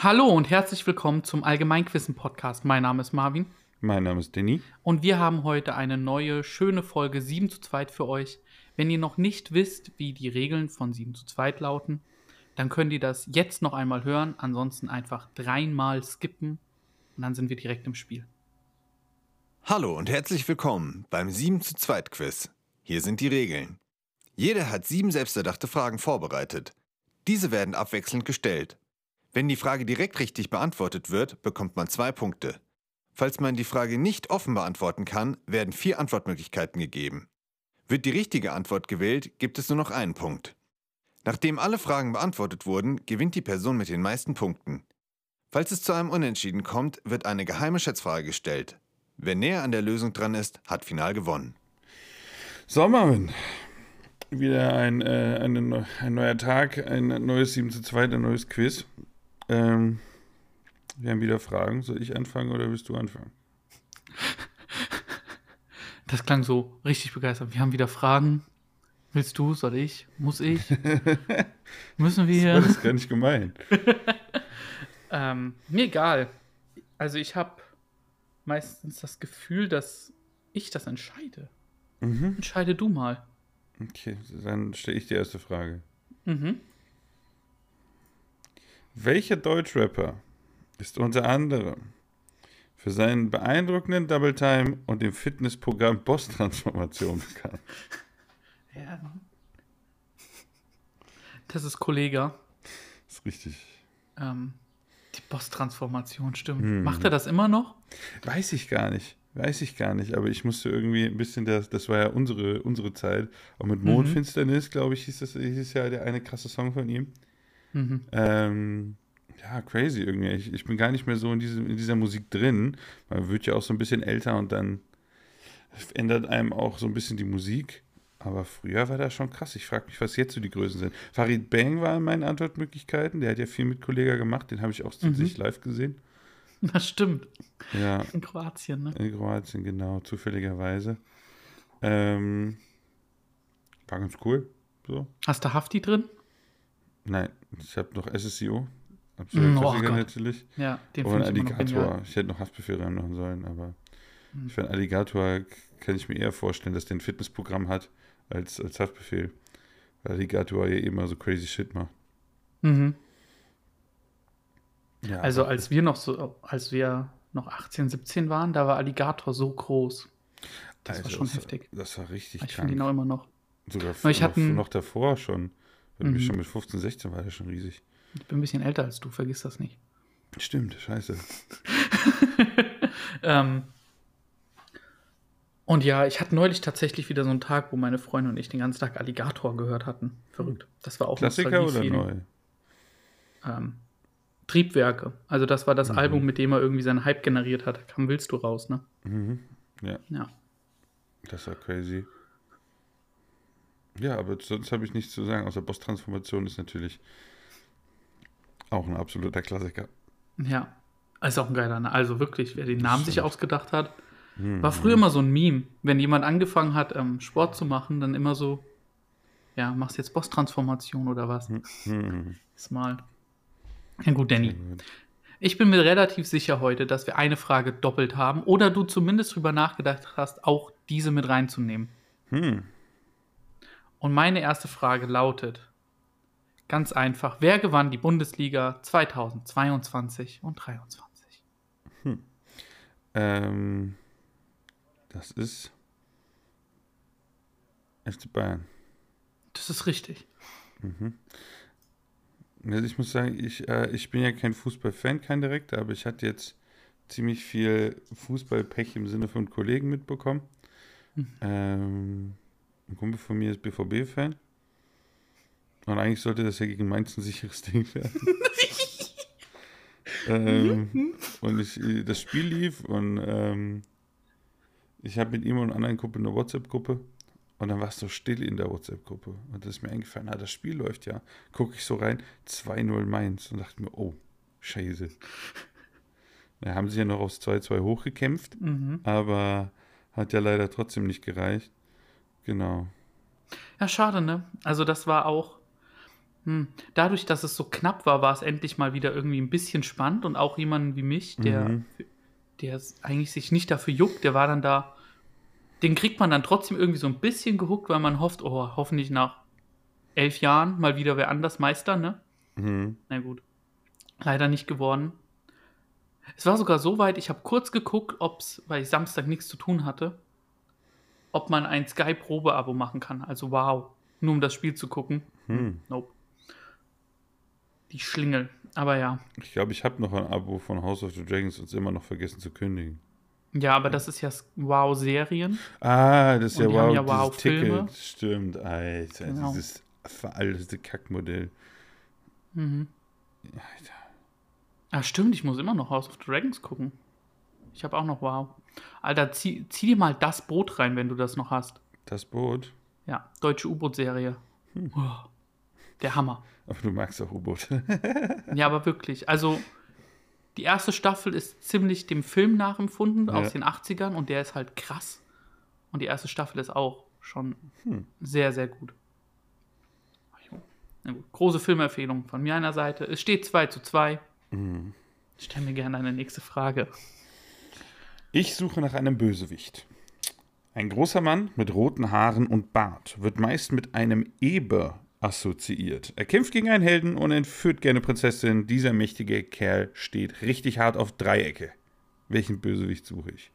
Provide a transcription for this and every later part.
Hallo und herzlich willkommen zum Allgemeinquissen-Podcast. Mein Name ist Marvin Mein Name ist Danny. und wir haben heute eine neue, schöne Folge 7 zu 2 für euch. Wenn ihr noch nicht wisst, wie die Regeln von 7 zu 2 lauten, dann könnt ihr das jetzt noch einmal hören. Ansonsten einfach dreimal skippen und dann sind wir direkt im Spiel. Hallo und herzlich willkommen beim 7 zu 2 Quiz. Hier sind die Regeln. Jeder hat sieben selbsterdachte Fragen vorbereitet. Diese werden abwechselnd gestellt. Wenn die Frage direkt richtig beantwortet wird, bekommt man zwei Punkte. Falls man die Frage nicht offen beantworten kann, werden vier Antwortmöglichkeiten gegeben. Wird die richtige Antwort gewählt, gibt es nur noch einen Punkt. Nachdem alle Fragen beantwortet wurden, gewinnt die Person mit den meisten Punkten. Falls es zu einem Unentschieden kommt, wird eine geheime Schätzfrage gestellt. Wer näher an der Lösung dran ist, hat final gewonnen. So, Marvin. Wieder ein, äh, eine ein neuer Tag, ein neues 7 zu 2, ein neues Quiz. Ähm, wir haben wieder Fragen. Soll ich anfangen oder willst du anfangen? Das klang so richtig begeistert. Wir haben wieder Fragen. Willst du? Soll ich? Muss ich? Müssen Das wir? ist gar nicht gemein. Ähm, mir egal. Also ich habe meistens das Gefühl, dass ich das entscheide. Mhm. Entscheide du mal. Okay, dann stelle ich die erste Frage. Mhm. Welcher Deutschrapper ist unter anderem für seinen beeindruckenden Double Time und dem Fitnessprogramm Boss-Transformation bekannt? Ja. Das ist Kollege. Das ist richtig. Ähm, die Boss-Transformation, stimmt. Hm. Macht er das immer noch? Weiß ich gar nicht. Weiß ich gar nicht, aber ich musste irgendwie ein bisschen, das, das war ja unsere, unsere Zeit, auch mit Mhm. Mondfinsternis, glaube ich, hieß das hieß ja der eine krasse Song von ihm. Mhm. Ähm, ja, crazy irgendwie. Ich, ich bin gar nicht mehr so in, diesem, in dieser Musik drin. Man wird ja auch so ein bisschen älter und dann ändert einem auch so ein bisschen die Musik. Aber früher war das schon krass. Ich frage mich, was jetzt so die Größen sind. Farid Bang war in meinen Antwortmöglichkeiten. Der hat ja viel mit Kollega gemacht. Den habe ich auch Mhm. sich live gesehen. Das stimmt. Ja, In Kroatien, ne? in Kroatien, genau, zufälligerweise. Ähm, war ganz cool. So. Hast du Hafti drin? Nein, ich habe noch SSIO. Mm, Absolut oh Klassiker Gott. natürlich. Ja, den Und ich Alligator. Ich hätte noch Haftbefehl reinmachen sollen, aber Hm. ich finde, Alligator kann ich mir eher vorstellen, dass der ein Fitnessprogramm hat als, als Haftbefehl. Weil Alligator ja immer so crazy shit macht. Mhm. Ja, Also als wir noch so, als wir noch 18, 17 waren, da war Alligator so groß. Das war Alter, schon das heftig. Das war richtig Ich finde ihn krank. auch immer noch. Sogar ich noch, noch davor schon. Wenn Mhm. Schon mit 15, 16 war der schon riesig. Ich bin ein bisschen älter als du, vergiss das nicht. Stimmt, scheiße. Ähm, und ja, ich hatte neulich tatsächlich wieder so einen Tag, wo meine Freundin und ich den ganzen Tag Alligator gehört hatten. Verrückt. Das war auch Klassiker oder neu? Ähm, Triebwerke. Also das war das Mhm. Album, mit dem er irgendwie seinen Hype generiert hat. Da kam Willst du raus, ne? Mhm. Ja, Ja. das war crazy. Ja, aber sonst habe ich nichts zu sagen, außer Boss-Transformation ist natürlich auch ein absoluter Klassiker. Ja. Ist auch ein geiler Name. Also wirklich, wer den Namen sich ausgedacht hat, Mhm. war früher immer so ein Meme. Wenn jemand angefangen hat, ähm, Sport zu machen, dann immer so, ja, machst jetzt Boss-Transformation oder was? Mhm. Ist mal. Ja gut, Danny. Ich bin mir relativ sicher heute, dass wir eine Frage doppelt haben oder du zumindest drüber nachgedacht hast, auch diese mit reinzunehmen. Hm. Und meine erste Frage lautet ganz einfach: Wer gewann die Bundesliga 2022 und 2023? Ähm, das ist FC Bayern. Das ist richtig. Also ich muss sagen, ich, äh, ich bin ja kein Fußballfan, kein direkter, aber ich hatte jetzt ziemlich viel Fußballpech im Sinne von Kollegen mitbekommen. Ähm, ein Kumpel von mir ist BVB-Fan. Und eigentlich sollte das ja gegen Mainz ein sicheres Ding werden. ähm, und ich, das Spiel lief und ähm, ich habe mit ihm und einem anderen Kumpel eine WhatsApp-Gruppe und dann war es so still in der WhatsApp-Gruppe. Und das ist mir eingefallen, ah, das Spiel läuft ja. Gucke ich so rein, 2-0 Mainz und dachte mir, oh, scheiße. Da haben sie ja noch aufs 2-2 hochgekämpft, Mhm. aber hat ja leider trotzdem nicht gereicht. Genau. Ja, schade, ne? Also, das war auch Hm. Dadurch, dass es so knapp war, war es endlich mal wieder irgendwie ein bisschen spannend und auch jemanden wie mich, der, Mhm. der eigentlich sich nicht dafür juckt, der war dann da. Den kriegt man dann trotzdem irgendwie so ein bisschen gehuckt, weil man hofft, oh, hoffentlich nach elf Jahren mal wieder wer anders Meister, ne? Mhm. Na gut. Leider nicht geworden. Es war sogar so weit, ich habe kurz geguckt, ob es, weil ich Samstag nichts zu tun hatte, ob man ein Sky-Probe-Abo machen kann. Also wow. Nur um das Spiel zu gucken. Hm. Nope. Die Schlingel. Aber ja. Ich glaube, ich habe noch ein Abo von House of the Dragons und es immer noch vergessen zu kündigen. Ja, aber das ist ja Wow-Serien. Ah, das ist ja wow, ja Wow-Filme. Ticket. Stimmt, Alter, Genau. dieses veraltete Kackmodell. Mhm. Alter. Ah, stimmt, ich muss immer noch House of Dragons gucken. Ich habe auch noch Wow. Alter, zieh, zieh dir mal das Boot rein, wenn du das noch hast. Das Boot. Ja, deutsche U-Boot-Serie. Oh, der Hammer. Aber du magst auch U-Boot. Ja, aber wirklich. Also, die erste Staffel ist ziemlich dem Film nachempfunden Ja. aus den 80ern und der ist halt krass. Und die erste Staffel ist auch schon Hm. sehr, sehr gut. Große Filmempfehlung von mir einer Seite. Es steht 2 zu 2. Mhm. Stell mir gerne eine nächste Frage. Ich suche nach einem Bösewicht. Ein großer Mann mit roten Haaren und Bart wird meist mit einem Eber assoziiert. Er kämpft gegen einen Helden und entführt gerne Prinzessin. Dieser mächtige Kerl steht richtig hart auf Dreiecke. Welchen Bösewicht suche ich?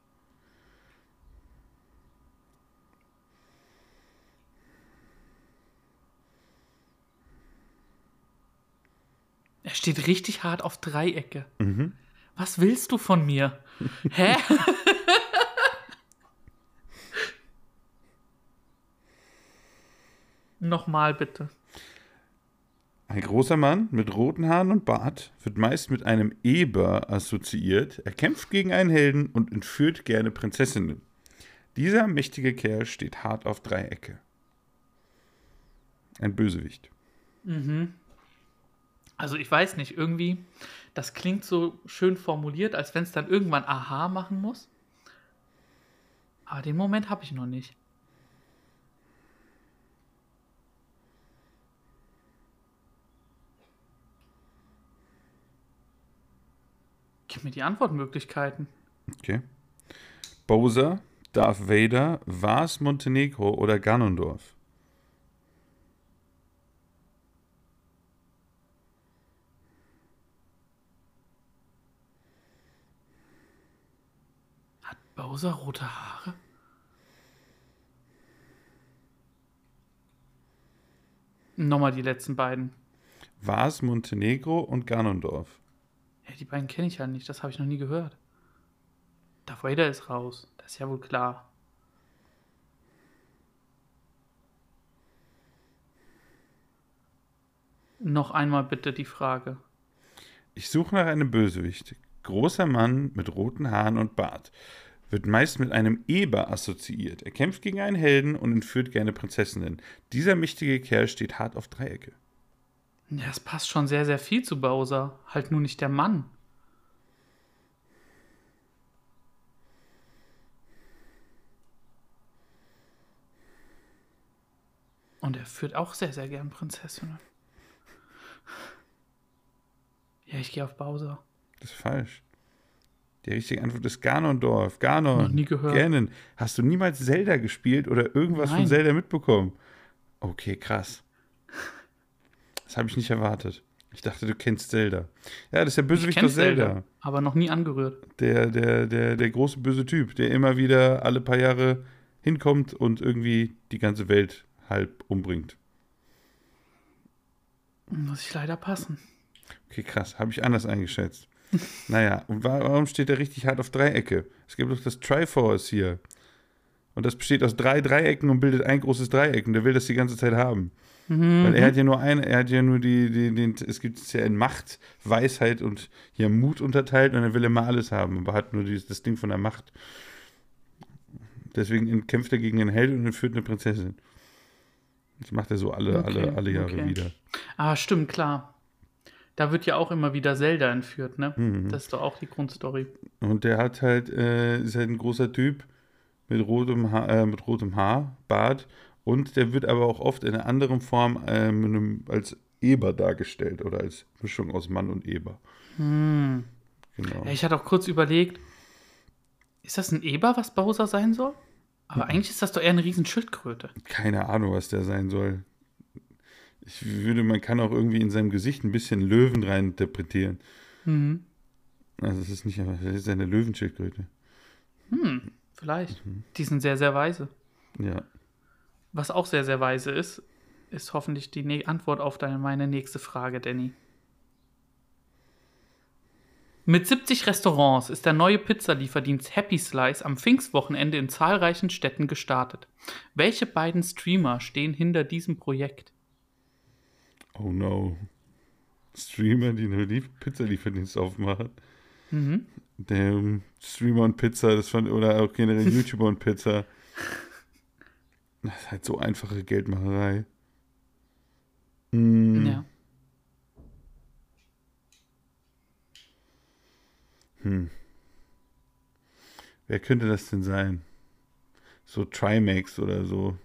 Er steht richtig hart auf Dreiecke. Mhm. Was willst du von mir? Hä? Nochmal bitte. Ein großer Mann mit roten Haaren und Bart wird meist mit einem Eber assoziiert. Er kämpft gegen einen Helden und entführt gerne Prinzessinnen. Dieser mächtige Kerl steht hart auf Dreiecke. Ein Bösewicht. Also ich weiß nicht, irgendwie, das klingt so schön formuliert, als wenn es dann irgendwann Aha machen muss. Aber den Moment habe ich noch nicht. Gib mir die Antwortmöglichkeiten. Okay. Bowser, Darth Vader, Vars Montenegro oder Ganondorf? Bowser rote Haare? Nochmal die letzten beiden. Vars Montenegro und Ganondorf. Ja, die beiden kenne ich ja nicht, das habe ich noch nie gehört. Darth Vader ist raus, das ist ja wohl klar. Noch einmal bitte die Frage. Ich suche nach einem Bösewicht. Großer Mann mit roten Haaren und Bart. Wird meist mit einem Eber assoziiert. Er kämpft gegen einen Helden und entführt gerne Prinzessinnen. Dieser mächtige Kerl steht hart auf Dreiecke. Ja, es passt schon sehr, sehr viel zu Bowser. Halt nur nicht der Mann. Und er führt auch sehr, sehr gern Prinzessinnen. Ja, ich gehe auf Bowser. Das ist falsch. Die richtige Antwort ist Ganondorf. Ganon. Noch nie gehört. Ganon. Hast du niemals Zelda gespielt oder irgendwas von Nein. Zelda mitbekommen? Okay, krass. Das habe ich nicht erwartet. Ich dachte, du kennst Zelda. Ja, das ist der Ich Bösewicht aus Zelda. Zelda, aber noch nie angerührt. Der, der, der, der große böse Typ, der immer wieder alle paar Jahre hinkommt und irgendwie die ganze Welt halb umbringt. Muss ich leider passen. Okay, krass. Habe ich anders eingeschätzt. Naja, und wa- warum steht er richtig hart auf Dreiecke? Es gibt doch das Triforce hier. Und das besteht aus drei Dreiecken und bildet ein großes Dreieck. Und der will das die ganze Zeit haben. Mhm. Weil er hat ja nur eine, er hat ja nur die, die, den, es gibt es ja in Macht, Weisheit und hier Mut unterteilt und er will immer alles haben, aber hat nur dieses, das Ding von der Macht. Deswegen kämpft er gegen einen Held und entführt eine Prinzessin. Das macht er so alle, Okay, alle, alle Jahre okay. wieder. Ah, stimmt, klar. Da wird ja auch immer wieder Zelda entführt, ne? Mhm. Das ist doch auch die Grundstory. Und der hat halt, äh, ist halt ein großer Typ mit rotem, Haar, äh, mit rotem Haar, Bart. Und der wird aber auch oft in einer anderen Form äh, einem, als Eber dargestellt oder als Mischung aus Mann und Eber. Hm. Genau. Ja, ich hatte auch kurz überlegt, ist das ein Eber, was Bowser sein soll? Aber eigentlich ist das doch eher eine Riesenschildkröte. Keine Ahnung, was der sein soll. Ich würde, man kann auch irgendwie in seinem Gesicht ein bisschen Löwen rein interpretieren. Mhm. Also es ist nicht, einfach- das ist eine Löwenschildkröte. Hm, vielleicht. Die sind sehr, sehr weise. Ja. Was auch sehr, sehr weise ist, ist hoffentlich die ne Antwort auf deine, meine nächste Frage, Danny. Mit 70 Restaurants ist der neue Pizzalieferdienst Happy Slice am Pfingstwochenende in zahlreichen Städten gestartet. Welche beiden Streamer stehen hinter diesem Projekt? Oh no. Streamer, die nur die Pizzalieferdienst aufmachen. Mhm. Der Streamer und Pizza, das fand, oder auch generell YouTuber und Pizza. Das ist halt so einfache Geldmacherei. Mm, Ja. Hm. Wer könnte das denn sein? So Trimax oder so.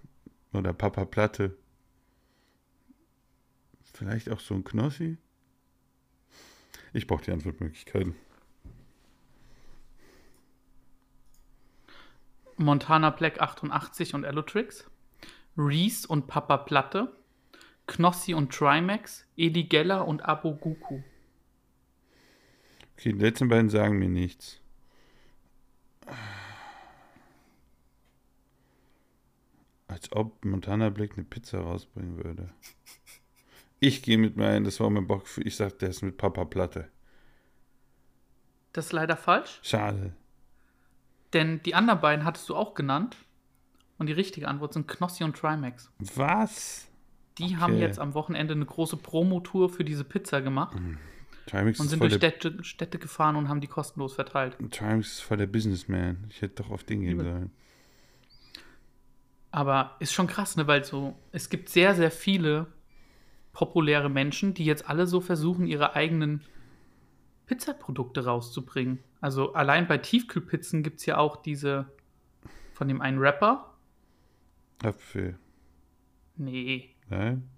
Oder Papa Platte. Vielleicht auch so ein Knossi? Ich brauche die Antwortmöglichkeiten. Montana Black 88 und Allotrix, Reese und Papa Platte, Knossi und Trimax, Eli Geller und Abo Guku. Okay, die letzten beiden sagen mir nichts. Als ob Montana Black eine Pizza rausbringen würde. Ich gehe mit mir ein, das war mein Bock. Ich sag, der ist mit Papa Platte. Das ist leider falsch, Schade. denn die anderen beiden hattest du auch genannt. Und die richtige Antwort sind Knossi und Trimax. Was? Die haben Okay. jetzt am Wochenende eine große Promotour für diese Pizza gemacht Trimax und sind durch Städte, Städte gefahren und haben die kostenlos verteilt. Trimax ist voll der Businessman. Ich hätte doch auf den gehen sollen. Aber ist schon krass, ne? Weil so, es gibt sehr, sehr viele populäre Menschen, die jetzt alle so versuchen, ihre eigenen Pizzaprodukte rauszubringen. Also allein bei Tiefkühlpizzen gibt es ja auch diese von dem einen Rapper. Apfel. Nee, Nein?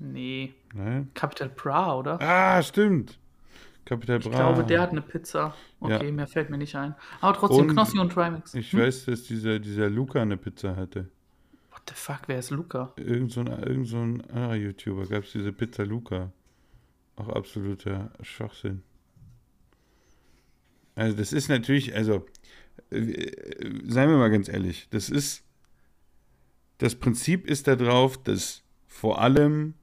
nee. Nein? Capital Bra, oder? Ah, stimmt. Capital Ich Bra. glaube, der hat eine Pizza. Okay, Ja. mehr fällt mir nicht ein. Aber trotzdem, Und- Knossi und Trimax. Ich Hm? weiß, dass dieser, dieser Luca eine Pizza hatte. The fuck, wer ist Luca? Irgend so ein, irgend so ein anderer YouTuber gab es diese Pizza Luca. Auch absoluter Schwachsinn. Also das ist natürlich, also äh, seien wir mal ganz ehrlich, das ist, das Prinzip ist darauf, dass vor allem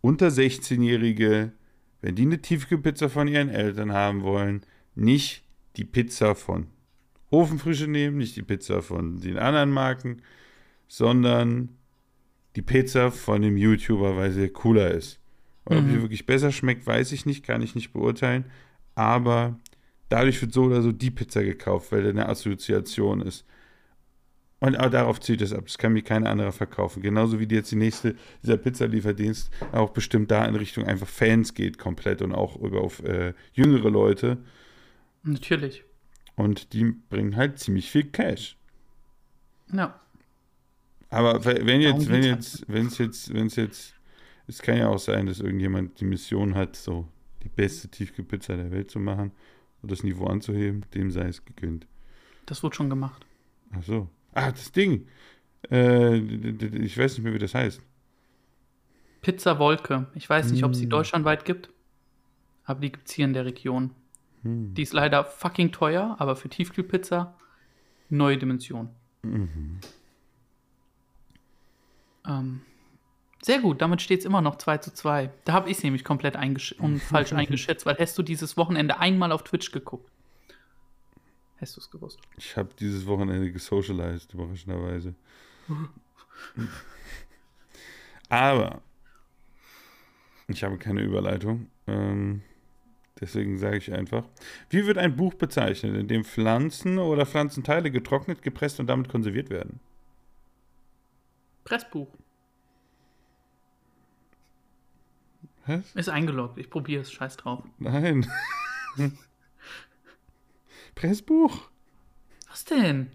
unter 16-Jährige, wenn die eine Tiefkühlpizza von ihren Eltern haben wollen, nicht die Pizza von Ofenfrische nehmen, nicht die Pizza von den anderen Marken, sondern die Pizza von dem YouTuber, weil sie cooler ist. Und ob Mhm. die wirklich besser schmeckt, weiß ich nicht, kann ich nicht beurteilen. Aber dadurch wird so oder so die Pizza gekauft, weil da eine Assoziation ist. Und auch darauf zielt es ab. Das kann mir keiner anderer verkaufen. Genauso wie die jetzt die nächste, dieser Pizzalieferdienst auch bestimmt da in Richtung einfach Fans geht komplett und auch über auf äh, jüngere Leute. Natürlich. Und die bringen halt ziemlich viel Cash. Ja. Aber we- wenn jetzt, wenn jetzt, wenn es jetzt, wenn es jetzt, es kann ja auch sein, dass irgendjemand die Mission hat, so die beste Tiefkühlpizza der Welt zu machen und das Niveau anzuheben, dem sei es gegönnt. Das wurde schon gemacht. Ach so. Ah, das Ding. Äh, ich weiß nicht mehr, wie das heißt. Pizza Wolke. Ich weiß nicht, ob es die Mm. deutschlandweit gibt, aber die gibt es hier in der Region. Hm. Die ist leider fucking teuer, aber für Tiefkühlpizza neue Dimension. Mhm. Ähm, sehr gut, damit steht es immer noch 2 zu 2. Da habe ich es nämlich komplett eingesch und falsch eingeschätzt, weil hast du dieses Wochenende einmal auf Twitch geguckt. Hast du es gewusst? Ich habe dieses Wochenende gesocialized, überraschenderweise. Aber ich habe keine Überleitung. Ähm, deswegen sage ich einfach: Wie wird ein Buch bezeichnet, in dem Pflanzen oder Pflanzenteile getrocknet, gepresst und damit konserviert werden? Pressbuch. Was? Ist eingeloggt. Ich probiere es. Scheiß drauf. Nein. Pressbuch? Was denn?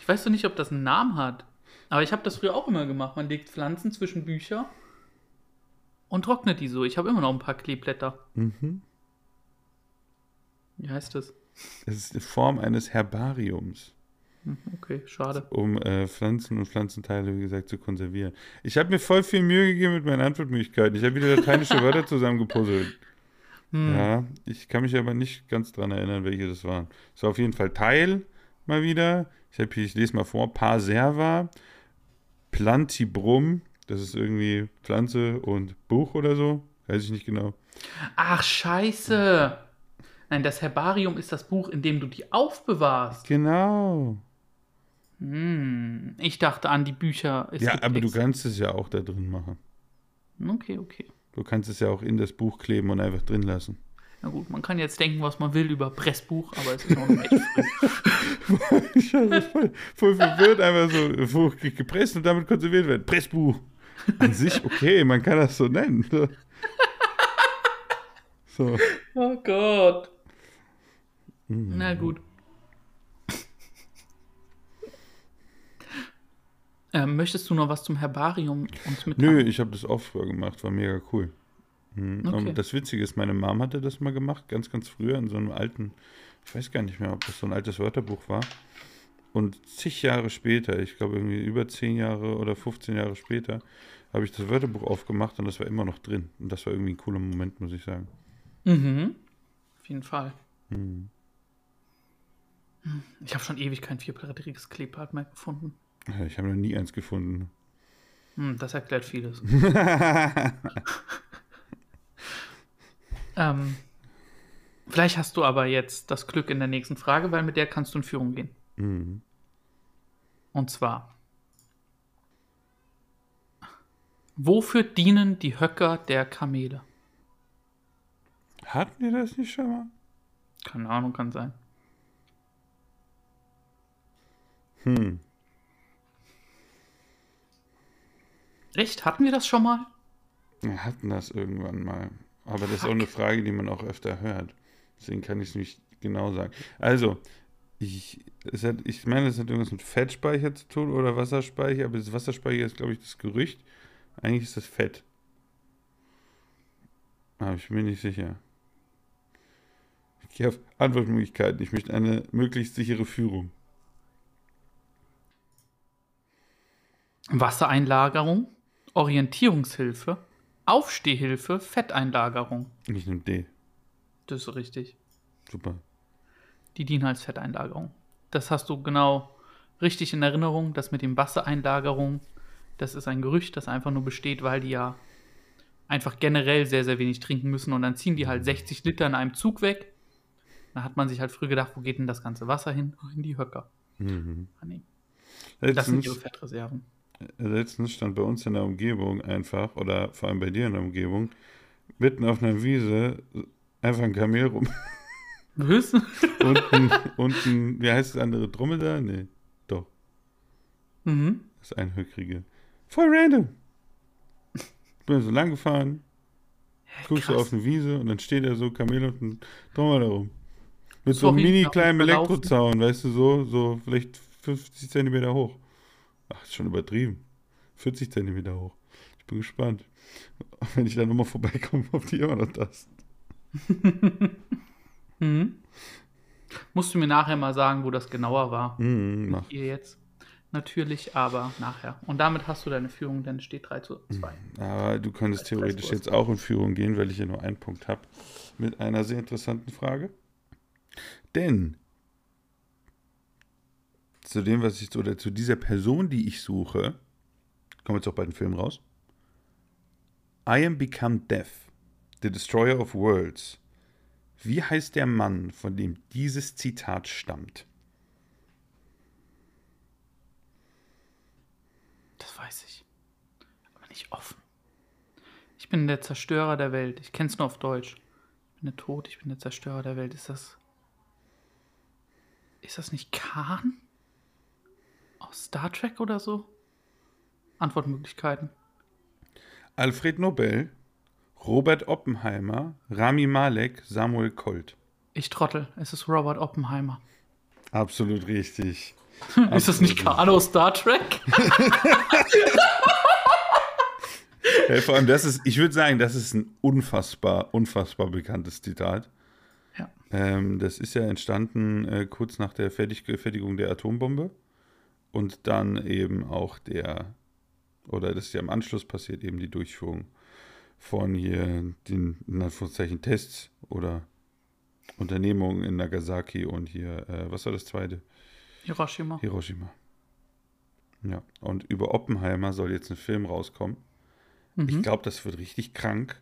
Ich weiß doch nicht, ob das einen Namen hat. Aber ich habe das früher auch immer gemacht. Man legt Pflanzen zwischen Bücher und trocknet die so. Ich habe immer noch ein paar Kleeblätter. Mhm. Wie heißt das? Das ist die Form eines Herbariums, Okay, schade. um äh, Pflanzen und Pflanzenteile, wie gesagt, zu konservieren. Ich habe mir voll viel Mühe gegeben mit meinen Antwortmöglichkeiten. Ich habe wieder lateinische Wörter zusammengepuzzelt. Hm. Ja, ich kann mich aber nicht ganz dran erinnern, welche das waren. Es war auf jeden Fall Teil mal wieder. Ich, hab hier, ich lese mal vor: Parserva, Plantibrum, das ist irgendwie Pflanze und Buch oder so. Weiß ich nicht genau. Ach, scheiße. Nein, das Herbarium ist das Buch, in dem du die aufbewahrst. Genau. Hm. Ich dachte an die Bücher. Ja, aber du kannst es ja auch da drin machen. Okay, okay. Du kannst es ja auch in das Buch kleben und einfach drin lassen. Na gut, man kann jetzt denken, was man will über Pressbuch, aber es ist noch nicht echt früh. ich war voll, voll verwirrt, einfach so gepresst und damit konserviert werden. Pressbuch. An sich okay, man kann das so nennen. So. Oh Gott. Mhm. Na gut. Ähm, möchtest du noch was zum Herbarium uns mitteilen? Nö, ich habe das auch früher gemacht, war mega cool. Mhm. Okay. Und das Witzige ist, meine Mom hatte das mal gemacht, ganz, ganz früher in so einem alten, ich weiß gar nicht mehr, ob das so ein altes Wörterbuch war. Und zig Jahre später, ich glaube irgendwie über 10 Jahre oder 15 Jahre später, habe ich das Wörterbuch aufgemacht und das war immer noch drin. Und das war irgendwie ein cooler Moment, muss ich sagen. Mhm. Auf jeden Fall. Mhm. Ich habe schon ewig kein vierblättriges Kleeblatt mehr gefunden. Ich habe noch nie eins gefunden. Hm, das erklärt vieles. ähm, vielleicht hast du aber jetzt das Glück in der nächsten Frage, weil mit der kannst du in Führung gehen. Mhm. Und zwar: Wofür dienen die Höcker der Kamele? Hatten wir das nicht schon mal? Keine Ahnung, kann sein. Hm. Echt? Hatten wir das schon mal? Wir hatten das irgendwann mal. Aber das ist auch eine Frage, die man auch öfter hört. Deswegen kann ich es nicht genau sagen. Also, ich, hat, ich meine, es hat irgendwas mit Fettspeicher zu tun oder Wasserspeicher, aber das Wasserspeicher ist, glaube ich, das Gerücht. Eigentlich ist das Fett. Aber ich bin nicht sicher. Ich gehe auf Antwortmöglichkeiten. Ich möchte eine möglichst sichere Führung. Wassereinlagerung, Orientierungshilfe, Aufstehhilfe, Fetteinlagerung. Ich nehme D. Das ist richtig. Super. Die dienen als Fetteinlagerung. Das hast du genau richtig in Erinnerung. Das mit dem Wassereinlagerung, das ist ein Gerücht, das einfach nur besteht, weil die ja einfach generell sehr, sehr wenig trinken müssen und dann ziehen die halt 60 Liter in einem Zug weg. Da hat man sich halt früher gedacht, wo geht denn das ganze Wasser hin? In die Höcker. Mhm. Ah, nee. Das sind ihre Fettreserven. Letztens stand bei uns in der Umgebung einfach, oder vor allem bei dir in der Umgebung, mitten auf einer Wiese einfach ein Kamel rum. Was? und, ein, und ein, wie heißt das andere, Dromedar? Nee, doch, mhm. das ist ein Höckrige. Voll random. Ich bin so lang gefahren, guckst du auf eine Wiese und dann steht da so Kamel und ein Dromedar rum. Mit so einem mini kleinen? Elektrozaun, weißt du, so, so vielleicht 50 Zentimeter hoch. Ach, ist schon übertrieben. 40 Zentimeter hoch. Ich bin gespannt. Wenn ich da nochmal vorbeikomme, ob die immer noch das. Mhm. Musst du mir nachher mal sagen, wo das genauer war. Mhm, mach. Hier jetzt. Natürlich, aber nachher. Und damit hast du deine Führung, denn es steht 3 zu 2. Aber du könntest theoretisch jetzt auch in Führung gehen, weil ich ja nur einen Punkt habe. Mit einer sehr interessanten Frage. Denn zu dem, was ich, oder zu dieser Person, die ich suche, kommen jetzt auch bei den Filmen raus. I am become death, the destroyer of worlds. Wie heißt der Mann, von dem dieses Zitat stammt? Das weiß ich. Aber nicht offen. Ich bin der Zerstörer der Welt. Ich kenn's nur auf Deutsch. Ich bin der Tod, ich bin der Zerstörer der Welt. Ist das. Ist das nicht Khan? Star Trek oder so? Antwortmöglichkeiten. Alfred Nobel, Robert Oppenheimer, Rami Malek, Samuel Colt. Ich trottel. Es ist Robert Oppenheimer. Absolut richtig. Ist das nicht aus Star Trek? Äh, vor allem, das ist, ich würde sagen, das ist ein unfassbar, unfassbar bekanntes Zitat. Ja. Ähm, das ist ja entstanden äh, kurz nach der Fertig Fertigung der Atombombe und dann eben auch der, oder das ist ja im Anschluss passiert, eben die Durchführung von hier den, in Anführungszeichen, Tests oder Unternehmungen in Nagasaki und hier, äh, was war das zweite? Hiroshima. Hiroshima. Ja, und über Oppenheimer soll jetzt ein Film rauskommen. Mhm. Ich glaube, das wird richtig krank,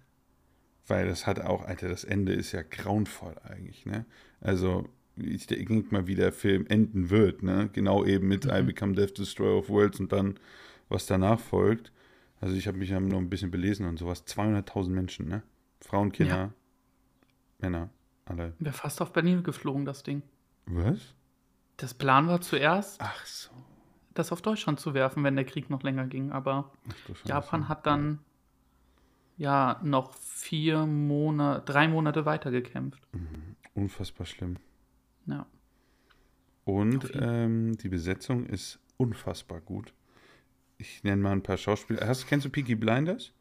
weil das hat auch, Alter, das Ende ist ja grauenvoll eigentlich, ne? Also, ich denke mal, wie der Film enden wird, ne? Genau eben mit I Mhm. Become Death, Destroyer of Worlds und dann, was danach folgt. Also, ich habe mich ja noch ein bisschen belesen und sowas. 200.000 Menschen, ne? Frauen, Kinder, Ja. Männer, alle. Wäre fast auf Berlin geflogen, das Ding. Was? Das Plan war zuerst, Ach so. das auf Deutschland zu werfen, wenn der Krieg noch länger ging. Aber Ach. Japan hat dann ja noch vier Monate, drei Monate weiter gekämpft. Unfassbar schlimm. Ja. Und ähm, die Besetzung ist unfassbar gut. Ich nenne mal ein paar Schauspieler. Hast, kennst du Peaky Blinders?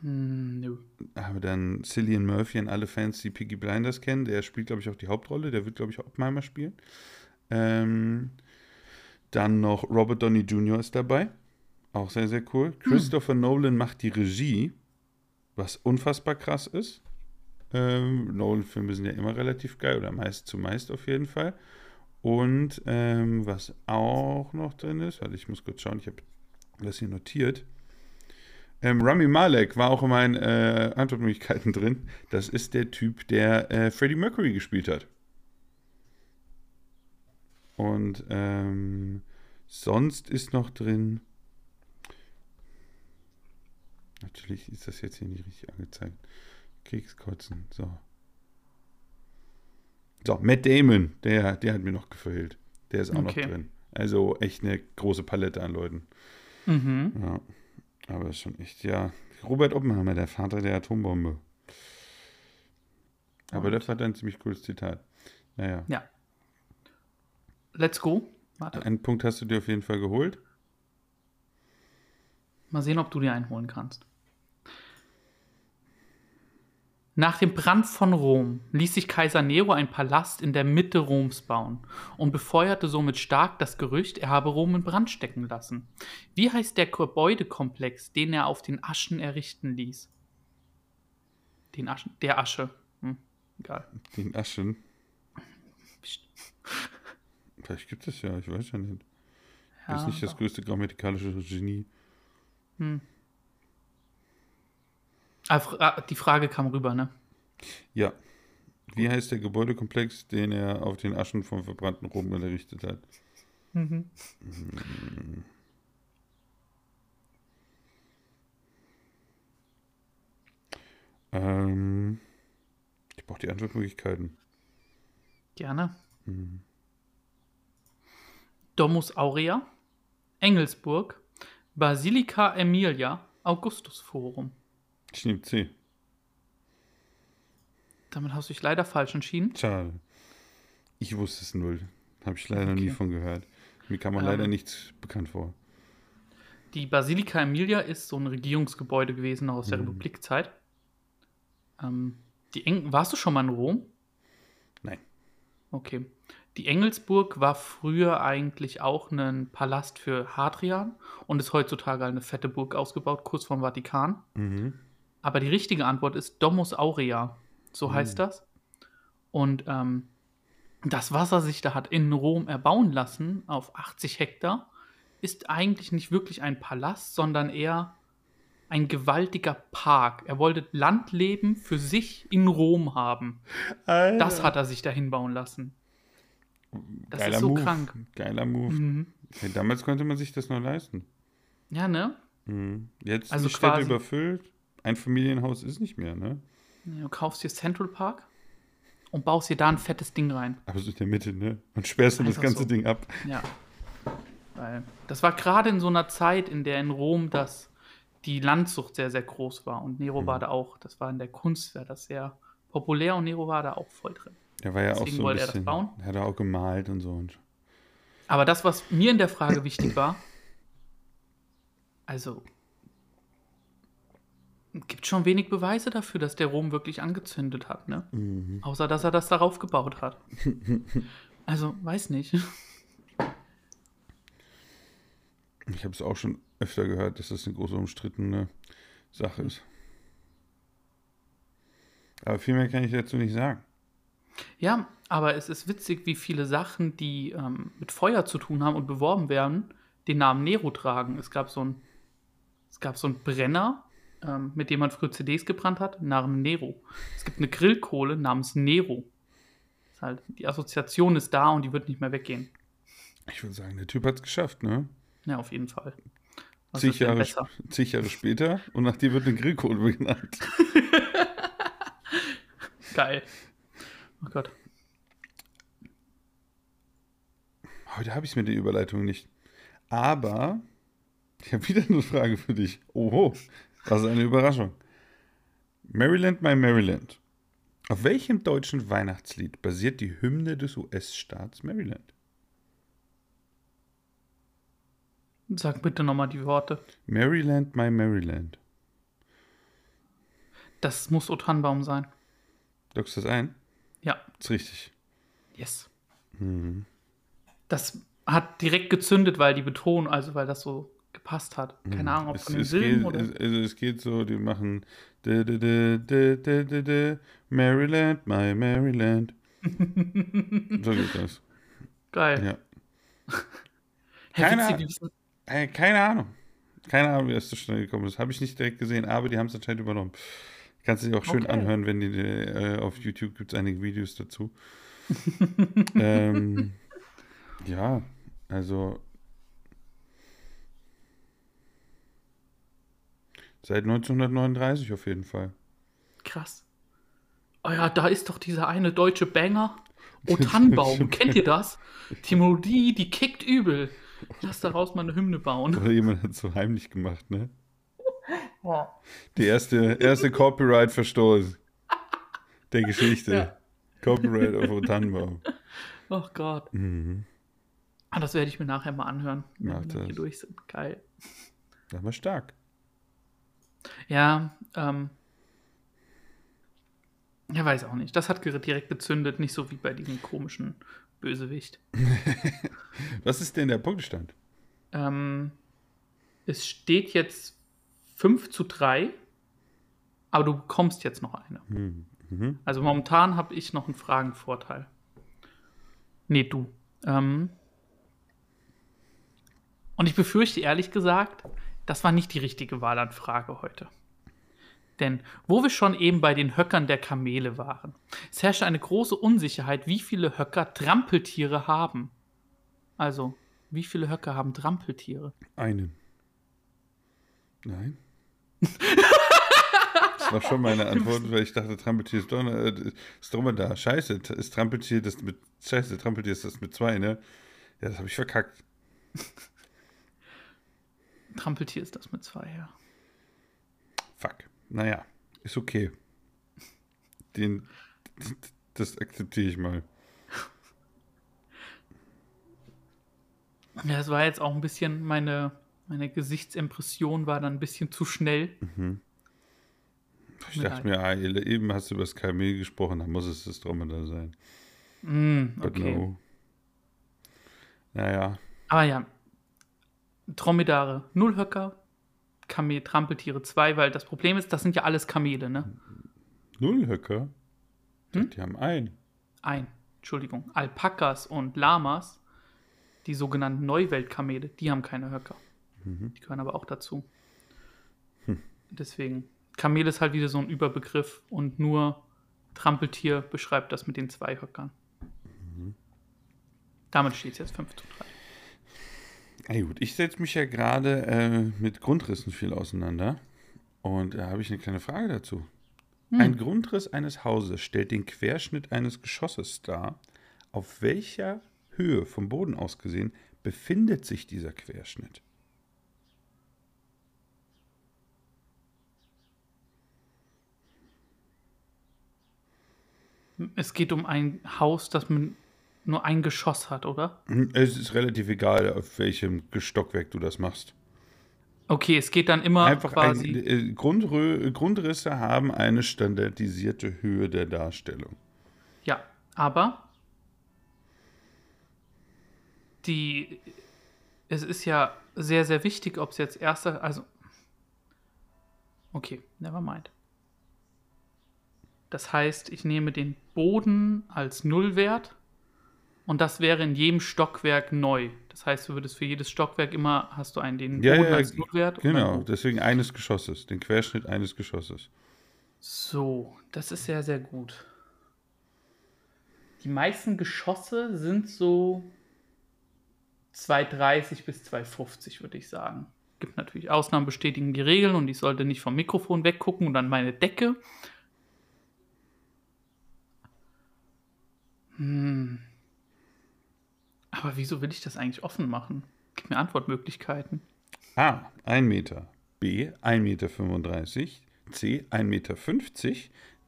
Hm, nö. Aber dann Cillian Murphy und alle Fans, die Peaky Blinders kennen, der spielt, glaube ich, auch die Hauptrolle. Der wird, glaube ich, Oppenheimer spielen. Ähm, dann noch Robert Downey Jr. ist dabei. Auch sehr, sehr cool. Christopher Nolan macht die Regie, was unfassbar krass ist. Ähm, Nolan-Filme sind ja immer relativ geil oder meist zumeist auf jeden Fall. Und ähm, was auch noch drin ist, warte, ich muss kurz schauen, ich habe das hier notiert. Ähm, Rami Malek war auch in meinen äh, Antwortmöglichkeiten drin. Das ist der Typ, der äh, Freddie Mercury gespielt hat. Und ähm, sonst ist noch drin. Natürlich ist das jetzt hier nicht richtig angezeigt. Kriegskotzen. So. So, Matt Damon, der, der hat mir noch gefehlt. Der ist auch Okay. noch drin. Also echt eine große Palette an Leuten. Mhm. Ja, aber ist schon echt, ja. Robert Oppenheimer, der Vater der Atombombe. Aber Und- das war dann ein ziemlich cooles Zitat. Naja, Ja. Let's go. Warte. einen Punkt hast du dir auf jeden Fall geholt. Mal sehen, ob du dir einholen kannst. Nach dem Brand von Rom ließ sich Kaiser Nero ein Palast in der Mitte Roms bauen und befeuerte somit stark das Gerücht, er habe Rom in Brand stecken lassen. Wie heißt der Gebäudekomplex, den er auf den Aschen errichten ließ? Den Aschen, der Asche. Hm, egal. Den Aschen. Vielleicht gibt es ja, ich weiß ja nicht. Ja, ist nicht das größte grammatikalische Genie. Fra- die Frage kam rüber, ne? Ja. Wie heißt der Gebäudekomplex, den er auf den Aschen vom verbrannten Rom errichtet hat? Ähm, ich brauche die Antwortmöglichkeiten. Gerne. Domus Aurea, Engelsburg, Basilica Aemilia, Augustusforum. Ich nehme C. Damit hast du dich leider falsch entschieden. Schade. Ich wusste es null. Habe ich leider noch nie Okay. von gehört. Mir kam man Ähm. leider nichts bekannt vor. Die Basilica Aemilia ist so ein Regierungsgebäude gewesen noch aus der Republikzeit. Ähm, die Eng Warst du schon mal in Rom? Nein. Okay. Die Engelsburg war früher eigentlich auch ein Palast für Hadrian und ist heutzutage eine fette Burg ausgebaut, kurz vorm Vatikan. Mhm. Aber die richtige Antwort ist Domus Aurea. So heißt das. Und ähm, das, was er sich da hat in Rom erbauen lassen, auf 80 Hektar, ist eigentlich nicht wirklich ein Palast, sondern eher ein gewaltiger Park. Er wollte Landleben für sich in Rom haben. Das hat er sich dahin bauen lassen. Das Geiler ist so Move. krank. Geiler Move. Mhm. Ja, damals konnte man sich das noch leisten. Ja, ne? Mhm. Jetzt Also sind Städte quasi- überfüllt. Ein Familienhaus ist nicht mehr, ne? Du kaufst dir Central Park und baust dir da ein fettes Ding rein. Aber so in der Mitte, ne? Und sperrst du das ganze so. Ding ab. Ja. Weil das war gerade in so einer Zeit, in der in Rom das, die Landzucht sehr, sehr groß war. Und Nero Mhm. war da auch, das war in der Kunst, war das sehr populär und Nero war da auch voll drin. Der war ja auch Deswegen so ein wollte er das bisschen. bauen? Hat er auch gemalt und so. Und Aber das, was mir in der Frage wichtig war, also gibt schon wenig Beweise dafür, dass der Rom wirklich angezündet hat, ne? Mhm. Außer, dass er das darauf gebaut hat. also, weiß nicht. Ich habe es auch schon öfter gehört, dass das eine große umstrittene Sache ist. Aber viel mehr kann ich dazu nicht sagen. Ja, aber es ist witzig, wie viele Sachen, die ähm, mit Feuer zu tun haben und beworben werden, den Namen Nero tragen. Es gab so ein, es gab so einen Brenner, ähm, mit dem man früher CDs gebrannt hat, namens Nero. Es gibt eine Grillkohle namens Nero. Halt, die Assoziation ist da und die wird nicht mehr weggehen. Ich würde sagen, der Typ hat es geschafft, ne? Ja, auf jeden Fall. Was Zig Jahre, zig Jahre später und nach dir wird eine Grillkohle genannt. Geil. Oh Gott. Heute habe ich es mit der Überleitung nicht. Aber ich habe wieder eine Frage für dich. Oho, das ist eine Überraschung. Maryland, my Maryland. Auf welchem deutschen Weihnachtslied basiert die Hymne des US-Staats Maryland? Sag bitte nochmal die Worte. Maryland, my Maryland. Das muss O Tannenbaum sein. Lockst du das ein? Ja. Ist richtig. Yes. Mhm. Das hat direkt gezündet, weil die Betonung, also weil das so gepasst hat. Keine Ahnung, ob Es, von den geht, oder. es, also es geht so, die machen Maryland, my Maryland. so geht das. Geil. Ja. Keine Äh, keine Ahnung. Keine Ahnung, wie das so schnell gekommen ist. Habe ich nicht direkt gesehen, aber die haben es anscheinend übernommen. Kannst du dir auch schön Okay. anhören, wenn die äh, auf YouTube gibt es einige Videos dazu. ähm, ja, also seit 1939 auf jeden Fall. Krass. Oh ja, da ist doch dieser eine deutsche Banger. O Tannenbaum, kennt ihr das? Die Melodie, die kickt übel. Lass daraus mal eine Hymne bauen. Oder jemand hat es so heimlich gemacht, ne? Die erste, erste Copyright-Verstoß der Geschichte. Ja. Copyright auf O Tannenbaum. Oh Gott. Mhm. Ah, das werde ich mir nachher mal anhören, wenn Mach wir das. hier durch sind. Geil. Das war stark. Ja, ähm. Ja, weiß auch nicht. Das hat direkt gezündet, nicht so wie bei diesem komischen Bösewicht. Was ist denn der Punktestand? Ähm, es steht jetzt 5 zu 3, aber du bekommst jetzt noch eine. Hm. Mhm. Also momentan habe ich noch einen Fragenvorteil. Nee, du. Ähm, und ich befürchte ehrlich gesagt, das war nicht die richtige Wahllandfrage heute. Denn wo wir schon eben bei den Höckern der Kamele waren, es herrscht eine große Unsicherheit, wie viele Höcker Trampeltiere haben. Also, wie viele Höcker haben Trampeltiere? Einen. Nein. das war schon meine Antwort, weil ich dachte, Trampeltier ist, Donner, äh, ist Dromedar. Scheiße, ist Trampeltier das mit. Scheiße, Trampeltier ist das mit zwei, ne? Ja, das habe ich verkackt. Trampeltier ist das mit zwei, ja. Fuck. Naja, ist okay. Den, das akzeptiere ich mal. Ja, es war jetzt auch ein bisschen, meine, meine Gesichtsimpression war dann ein bisschen zu schnell. Ich Mir dachte mir, ah, eben hast du über das Kamel gesprochen, dann muss es das Dromedar sein. Mm, But okay. no. Naja, Aber ja, Dromedare, null Höcker, Kamel, Trampeltiere zwei, weil das Problem ist, das sind ja alles Kamele, ne? null Höcker. Hm? Die haben einen. Ein, Entschuldigung, Alpakas und Lamas, die sogenannten Neuweltkamele, die haben keine Höcker. Mhm. Die gehören aber auch dazu. Hm. Deswegen, Kamel ist halt wieder so ein Überbegriff und nur Trampeltier beschreibt das mit den zwei Höckern. Mhm. Damit steht es jetzt 5 zu 3. Na gut, ich setze mich ja gerade äh, mit Grundrissen viel auseinander. Und da habe ich eine kleine Frage dazu. Hm. Ein Grundriss eines Hauses stellt den Querschnitt eines Geschosses dar. Auf welcher Höhe vom Boden aus gesehen befindet sich dieser Querschnitt? Es geht um ein Haus, das man nur ein Geschoss hat, oder? Hm, Es ist relativ egal, auf welchem Stockwerk du das machst. Okay, es geht dann immer Einfach quasi. ein, äh, Grundrö Grundrisse haben eine standardisierte Höhe der Darstellung. Ja, aber die, es ist ja sehr, sehr wichtig, ob es jetzt erster, also, okay, never mind. Das heißt, ich nehme den Boden als Nullwert und das wäre in jedem Stockwerk neu. Das heißt, du würdest für jedes Stockwerk immer, hast du einen den Ja, Boden ja, als dann Genau, deswegen eines Geschosses, den Querschnitt eines Geschosses. So, das ist sehr, sehr gut. Die meisten Geschosse sind so 230 bis 250, würde ich sagen. Gibt natürlich Ausnahmen bestätigen die Regeln und ich sollte nicht vom Mikrofon weggucken und an meine Decke. Hm. Aber wieso will ich das eigentlich offen machen? Gib mir Antwortmöglichkeiten. A, 1 Meter. B, 1,35 Meter. C, 1,50 Meter.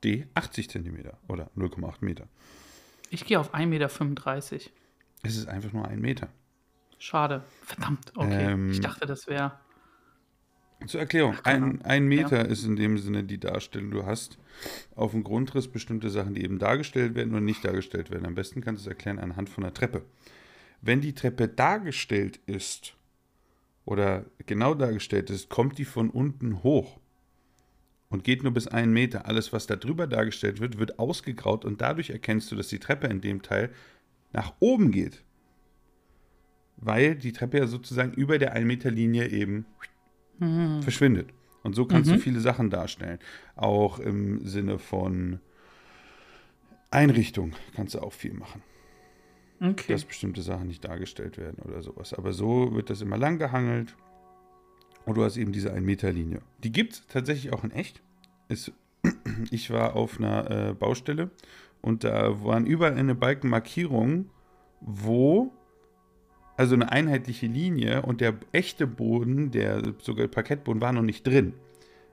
D, 80 Zentimeter oder 0,8 Meter. Ich gehe auf 1,35 Meter. Es ist einfach nur ein Meter. Schade. Verdammt. Okay. Ähm, ich dachte, das wäre. Zur Erklärung, keine ein, ein Meter ist in dem Sinne die Darstellung. Du hast auf dem Grundriss bestimmte Sachen, die eben dargestellt werden und nicht dargestellt werden. Am besten kannst du es erklären anhand von einer Treppe. Wenn die Treppe dargestellt ist oder genau dargestellt ist, kommt die von unten hoch und geht nur bis einen Meter. Alles, was da drüber dargestellt wird, wird ausgegraut und dadurch erkennst du, dass die Treppe in dem Teil nach oben geht. Weil die Treppe ja sozusagen über der 1 Meter Linie eben verschwindet. Und so kannst du viele Sachen darstellen. Auch im Sinne von Einrichtung kannst du auch viel machen Okay. dass bestimmte Sachen nicht dargestellt werden oder sowas. Aber so wird das immer lang gehangelt. Und du hast eben diese 1-Meter-Linie. Die gibt es tatsächlich auch in echt. Es, ich war auf einer äh, Baustelle und da waren überall eine Balkenmarkierungen, wo also eine einheitliche Linie und der echte Boden, der sogar Parkettboden, war noch nicht drin.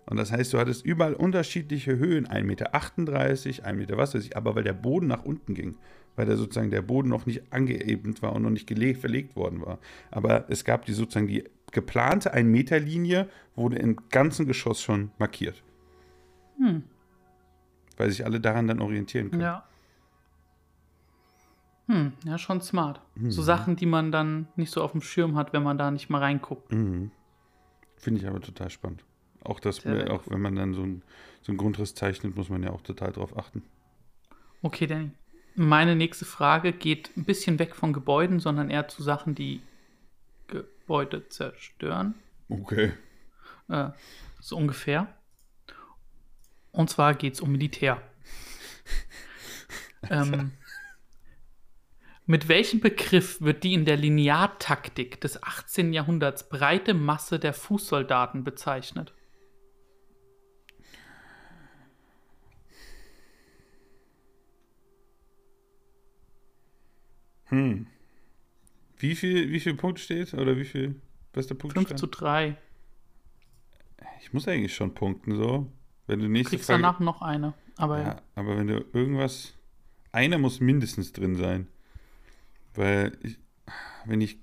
Und das heißt, du hattest überall unterschiedliche Höhen, 1,38 Meter, 1 Meter, was weiß ich, aber weil der Boden nach unten ging, weil da sozusagen der Boden noch nicht angeebnet war und noch nicht verlegt worden war. Aber es gab die sozusagen die geplante 1 Meter Linie, wurde im ganzen Geschoss schon markiert. Hm. Weil sich alle daran dann orientieren können. Ja. Hm, ja, schon smart. Mhm. So Sachen, die man dann nicht so auf dem Schirm hat, wenn man da nicht mal reinguckt. Mhm. Finde ich aber total spannend. Auch, das, Sehr, sehr auch wenn man dann so, ein, so einen Grundriss zeichnet, muss man ja auch total drauf achten. Okay, Danny. Meine nächste Frage geht ein bisschen weg von Gebäuden, sondern eher zu Sachen, die Gebäude zerstören. Okay. Äh, so ungefähr. Und zwar geht es um Militär. ähm, mit welchem Begriff wird die in der Lineartaktik des 18. Jahrhunderts breite Masse der Fußsoldaten bezeichnet? Hm. Wie viel, wie viel Punkt steht? Oder wie viel? Was ist der Punkt? 5 zu 3. Ich muss eigentlich schon punkten, so. Wenn du nächste Kriegst Frage. danach noch eine. Aber Ja, aber wenn du irgendwas. Einer muss mindestens drin sein. Weil ich. Wenn ich.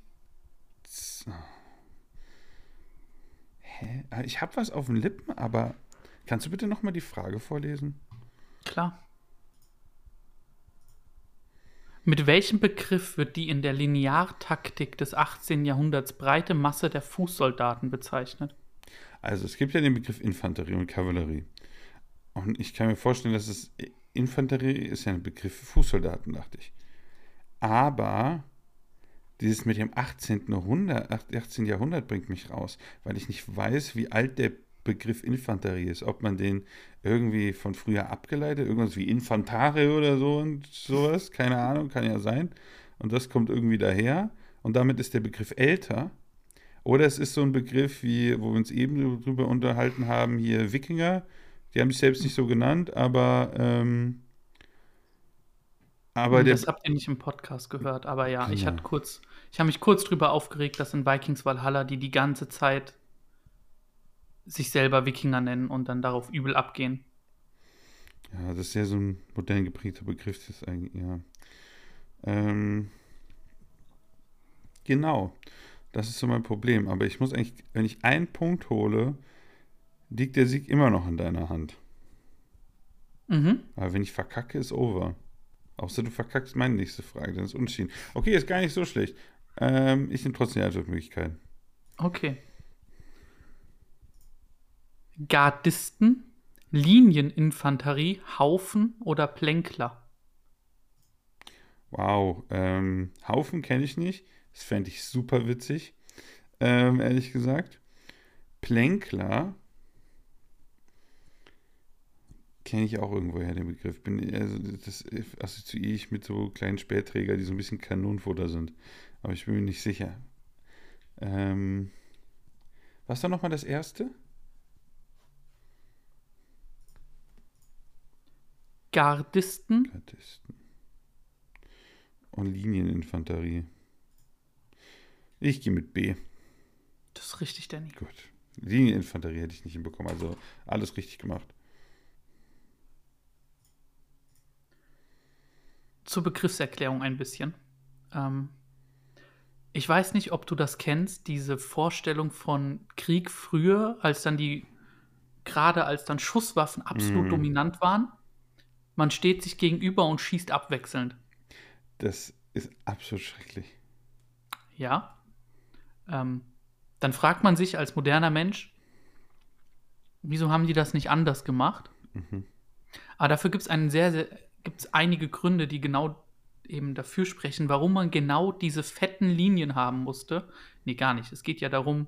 Hä? Ah, Ich habe was auf den Lippen, aber. Kannst du bitte nochmal die Frage vorlesen? Klar. Mit welchem Begriff wird die in der Lineartaktik des 18. Jahrhunderts breite Masse der Fußsoldaten bezeichnet? Also, es gibt ja den Begriff Infanterie und Kavallerie. Und ich kann mir vorstellen, dass es. Infanterie ist ja ein Begriff für Fußsoldaten, dachte ich. Aber dieses mit dem 18. Jahrhundert, 18. Jahrhundert bringt mich raus, weil ich nicht weiß, wie alt der Begriff Infanterie ist. Ob man den irgendwie von früher abgeleitet, irgendwas wie Infantare oder so und sowas, keine Ahnung, kann ja sein. Und das kommt irgendwie daher. Und damit ist der Begriff älter. Oder es ist so ein Begriff wie, wo wir uns eben drüber unterhalten haben, hier Wikinger. Die haben sich selbst nicht so genannt, aber, ähm, aber das habt ihr nicht im Podcast gehört, aber ja, ich Genau. hatte kurz, ich habe mich kurz drüber aufgeregt, dass in Vikings Valhalla die die ganze Zeit sich selber Wikinger nennen und dann darauf übel abgehen. Ja, das ist ja so ein modern geprägter Begriff, das ist eigentlich, ja. Ähm, genau. Das ist so mein Problem. Aber ich muss eigentlich, wenn ich einen Punkt hole, liegt der Sieg immer noch in deiner Hand. Mhm. Aber wenn ich verkacke, ist over. Außer du verkackst meine nächste Frage, dann ist unentschieden. Okay, ist gar nicht so schlecht. Ähm, ich nehme trotzdem die Antwortmöglichkeiten. Okay. Gardisten, Linieninfanterie, Haufen oder Plänkler? Wow. Ähm, Haufen kenne ich nicht. Das fände ich super witzig. Ähm, ehrlich gesagt. Plänkler kenne ich auch irgendwoher den Begriff. Bin, also das assoziiere ich mit so kleinen Spähträger, die so ein bisschen Kanonenfutter sind. Aber ich bin mir nicht sicher. Ähm, was war nochmal das erste? Gardisten, Gardisten. Und Linieninfanterie. Ich gehe mit B. das ist richtig, Danny. Gut. Linieninfanterie hätte ich nicht hinbekommen. Also alles richtig gemacht. Zur Begriffserklärung ein bisschen. Ähm, ich weiß nicht, ob du das kennst, diese Vorstellung von Krieg früher, als dann die, gerade als dann Schusswaffen absolut Mm. dominant waren. Man steht sich gegenüber und schießt abwechselnd. Das ist absolut schrecklich. Ja. Ähm, dann fragt man sich als moderner Mensch, wieso haben die das nicht anders gemacht? Mhm. Aber dafür gibt es einen sehr, sehr, gibt's einige Gründe, die genau eben dafür sprechen, warum man genau diese fetten Linien haben musste. Nee, gar nicht. Es geht ja darum,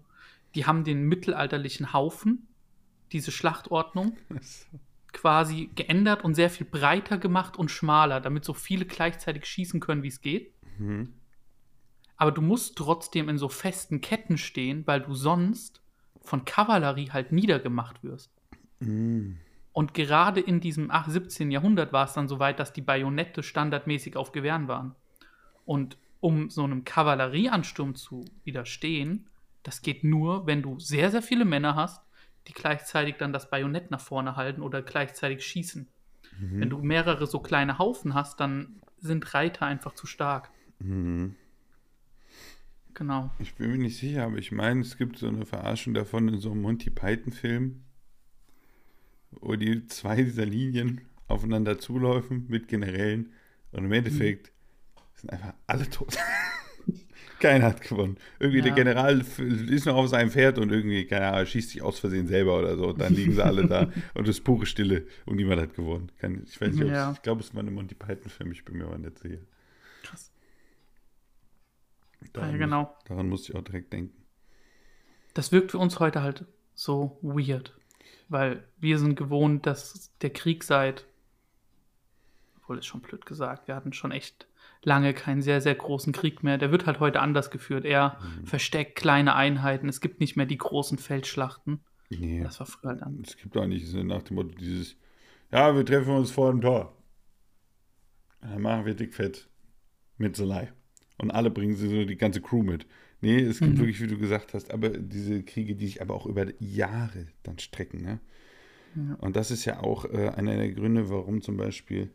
die haben den mittelalterlichen Haufen, diese Schlachtordnung, quasi geändert und sehr viel breiter gemacht und schmaler, damit so viele gleichzeitig schießen können, wie es geht. Mhm. Aber du musst trotzdem in so festen Ketten stehen, weil du sonst von Kavallerie halt niedergemacht wirst. Mhm. Und gerade in diesem 8, 17. Jahrhundert war es dann so weit, dass die Bajonette standardmäßig auf Gewehren waren. Und um so einem Kavallerieansturm zu widerstehen, das geht nur, wenn du sehr, sehr viele Männer hast, die gleichzeitig dann das Bajonett nach vorne halten oder gleichzeitig schießen. Mhm. Wenn du mehrere so kleine Haufen hast, dann sind Reiter einfach zu stark. Mhm. Genau. Ich bin mir nicht sicher, aber ich meine, es gibt so eine Verarschung davon in so einem Monty Python-Film, wo die zwei dieser Linien aufeinander zuläufen mit Generälen und im Endeffekt sind einfach alle tot. Keiner hat gewonnen. Irgendwie der Ja. General f- ist noch auf seinem Pferd und irgendwie, keine Ahnung, schießt sich aus Versehen selber oder so. Und dann liegen sie alle da und es ist pure Stille und niemand hat gewonnen. Kann, ich weiß nicht, Ja. ich glaube, es war ein Monty Python-Film, ich bin mir aber nicht sicher. Krass. Daran, ja, genau. muss, daran musste ich auch direkt denken. Das wirkt für uns heute halt so weird. Weil wir sind gewohnt, dass der Krieg seit, obwohl ist schon blöd gesagt, wir hatten schon echt lange keinen sehr, sehr großen Krieg mehr. Der wird halt heute anders geführt. Eher Mhm. versteckt kleine Einheiten. Es gibt nicht mehr die großen Feldschlachten. Nee. Das war früher anders. Es gibt auch nicht nach dem Motto dieses, ja, wir treffen uns vor dem Tor. Dann machen wir dickfett Metzelei. Und alle bringen sie so die ganze Crew mit. Nee, es gibt Mhm. wirklich, wie du gesagt hast, aber diese Kriege, die sich aber auch über Jahre dann strecken. Ne? Ja. Und das ist ja auch äh, einer der Gründe, warum zum Beispiel